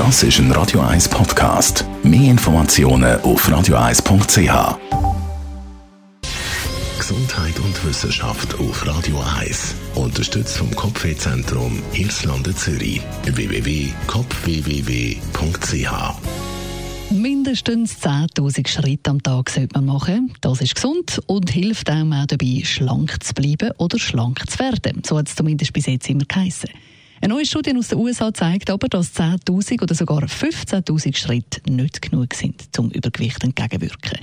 Das ist ein Radio 1 Podcast. Mehr Informationen auf radio1.ch. Gesundheit und Wissenschaft auf Radio 1. Unterstützt vom Kopfwehzentrum Irlande Zürich. www.kopfwww.ch Mindestens 10.000 Schritte am Tag sollte man machen. Das ist gesund und hilft einem auch dabei, schlank zu bleiben oder schlank zu werden. So hat es zumindest bis jetzt immer geheißen. Eine neue Studie aus den USA zeigt aber, dass 10.000 oder sogar 15.000 Schritte nicht genug sind, zum Übergewicht entgegenwirken.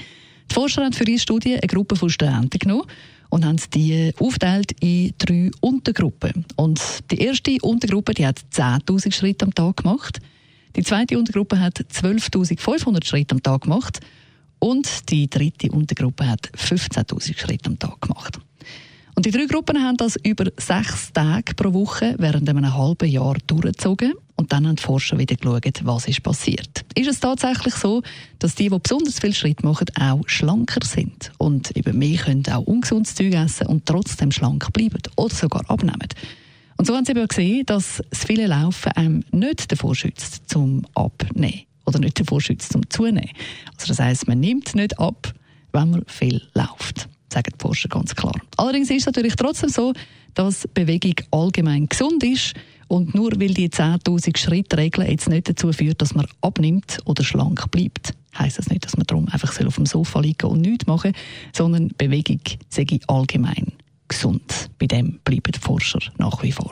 Die Forscher haben für ihre Studie eine Gruppe von Studenten genommen und haben die aufgeteilt in drei Untergruppen. Und die erste Untergruppe die hat 10.000 Schritte am Tag gemacht. Die zweite Untergruppe hat 12.500 Schritte am Tag gemacht. Und die dritte Untergruppe hat 15.000 Schritte am Tag gemacht. Die drei Gruppen haben das über sechs Tage pro Woche während einem halben Jahr durchgezogen. Und dann haben die Forscher wieder geschaut, was ist passiert. Ist es tatsächlich so, dass die, die besonders viel Schritt machen, auch schlanker sind und eben mehr können auch ungesundes Zeug essen und trotzdem schlank bleiben oder sogar abnehmen? Und so haben sie eben gesehen, dass das viele Laufen einem nicht davor schützt zum Abnehmen oder nicht davor schützt zum Zunehmen. Also das heißt, man nimmt nicht ab, wenn man viel läuft sagen die Forscher ganz klar. Allerdings ist es natürlich trotzdem so, dass Bewegung allgemein gesund ist und nur weil die 10.000 Schrittregel jetzt nicht dazu führt, dass man abnimmt oder schlank bleibt, heisst das nicht, dass man darum einfach auf dem Sofa liegen und nichts machen sondern Bewegung sei allgemein gesund. Bei dem bleiben die Forscher nach wie vor.